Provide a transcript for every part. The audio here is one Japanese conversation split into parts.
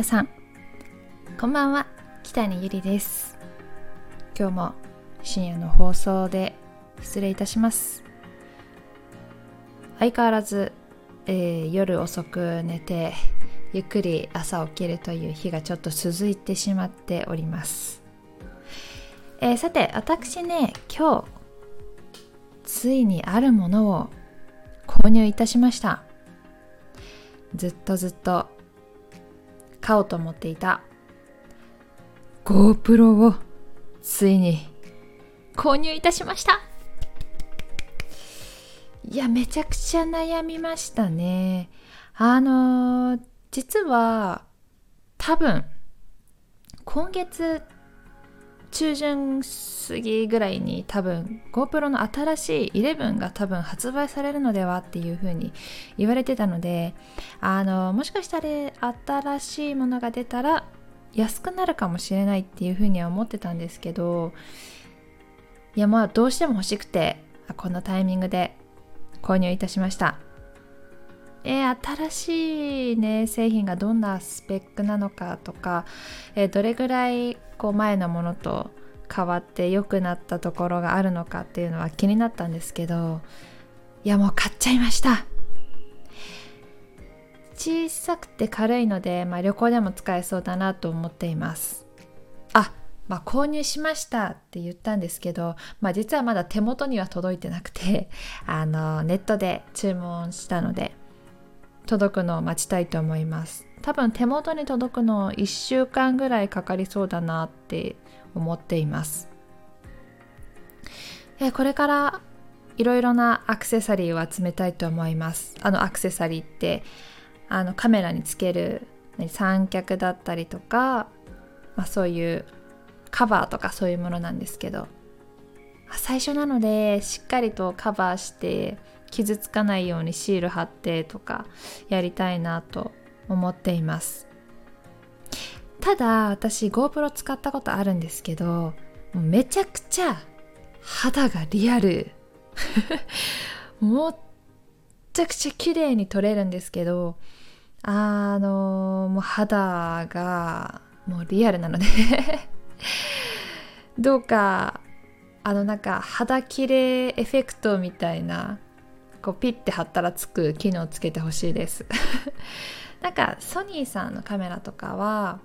皆さん。こんばんは。北谷ゆりです。今日も深夜の放送で失礼いたします。相変わらず、えー、夜遅く寝てゆっくり朝起きるという日がちょっと続いてしまっております、えー、さて私ね今日ついにあるものを購入いたしました。ずっとずっと買おうと思っていた。GoPro をついに購入いたしました。いやめちゃくちゃ悩みましたね。あのー、実は多分今月中旬過ぎぐらいに多分 GoPro の新しい11が多分発売されるのではっていう風に言われてたのであのもしかしたら新しいものが出たら安くなるかもしれないっていう風には思ってたんですけどいやまあどうしても欲しくてこのタイミングで購入いたしました。えー、新しいね製品がどんなスペックなのかとか、えー、どれぐらいこう前のものと変わって良くなったところがあるのかっていうのは気になったんですけどいやもう買っちゃいました。小さくて軽いので、まあ、旅行でも使えそうだなと思っています。あまあ、購入しましたって言ったんですけど、まあ、実はまだ手元には届いてなくてあのネットで注文したので届くのを待ちたいと思います。多分手元に届くの1週間ぐらいかかりそうだなって思っています。これからいろいろなアクセサリーを集めたいと思います。あのアクセサリーってあのカメラにつける三脚だったりとか、まあ、そういうカバーとかそういうものなんですけど。最初なのでしっかりとカバーして傷つかないようにシール貼ってとかやりたいなと思っています。ただ私 GoPro 使ったことあるんですけどもうめちゃくちゃ肌がリアル。もっちゃくちゃ綺麗に撮れるんですけどあのもう肌がもうリアルなので。どうかあのなんか肌綺麗エフェクトみたいなこうピッて貼ったらつく機能つけてほしいです。なんかソニーさんのカメラとかは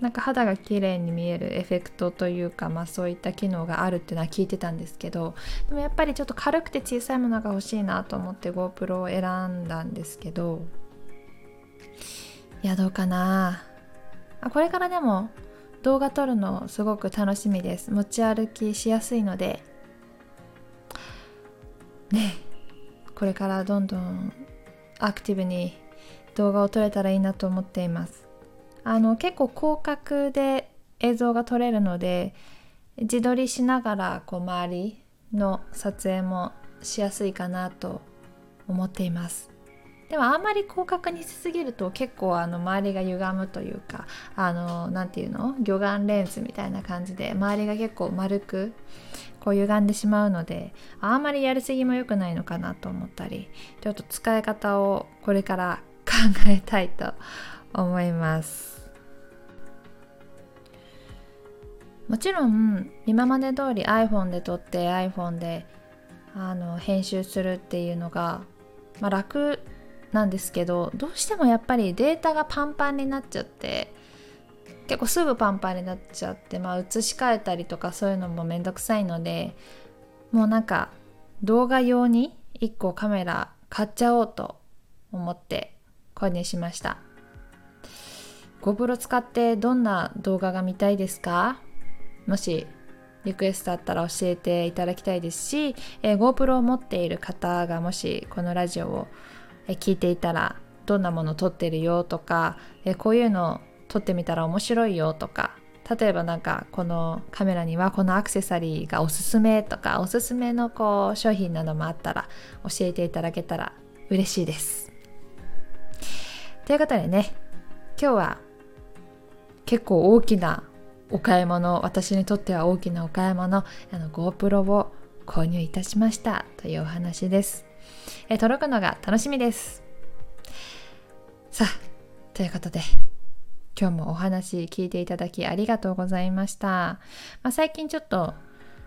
なんか肌が綺麗に見えるエフェクトというか、まあ、そういった機能があるっていうのは聞いてたんですけどでもやっぱりちょっと軽くて小さいものが欲しいなと思って GoPro を選んだんですけどいやどうかな。あこれからでも動画撮るのすごく楽しみです。持ち歩きしやすいので。ね。これからどんどんアクティブに動画を撮れたらいいなと思っています。あの結構広角で映像が撮れるので自撮りしながらこう周りの撮影もしやすいかなと思っています。でもあんまり広角にしすぎると結構あの周りが歪むというかあの何て言うの？魚眼レンズみたいな感じで周りが結構丸くこう歪んでしまうのであんまりやりすぎも良くないのかなと思ったりちょっと使い方をこれから考えたいと思います。もちろん今まで通り iPhone で撮って iPhone であの編集するっていうのが、まあ、楽なんですけどどうしてもやっぱりデータがパンパンになっちゃって結構すぐパンパンになっちゃって、まあ、移し替えたりとかそういうのもめんどくさいのでもうなんか動画用に1個カメラ買っちゃおうと思って購入しました。GoPro 使ってどんな動画が見たいですか？もしリクエストあったら教えていただきたいですし、えー、GoPro を持っている方がもしこのラジオを聞いていたらどんなもの撮ってるよとか、えこういうの撮ってみたら面白いよとか例えばなんかこのカメラにはこのアクセサリーがおすすめとかおすすめのこう商品などもあったら教えていただけたら嬉しいです。ということでね今日は結構大きなお買い物私にとっては大きなお買い物あの GoPro を購入いたしましたというお話です。え届くのが楽しみです。さあ、ということで、今日もお話聞いていただきありがとうございました。まあ、最近ちょっと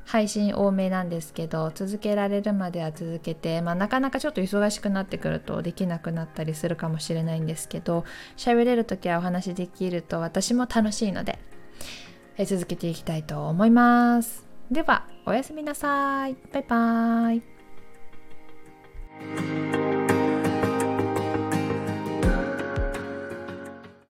配信多めなんですけど続けられるまでは続けて、まあ、なかなかちょっと忙しくなってくるとできなくなったりするかもしれないんですけど喋れる時はお話できると私も楽しいのでえ続けていきたいと思います。ではおやすみなさい。バイバーイ。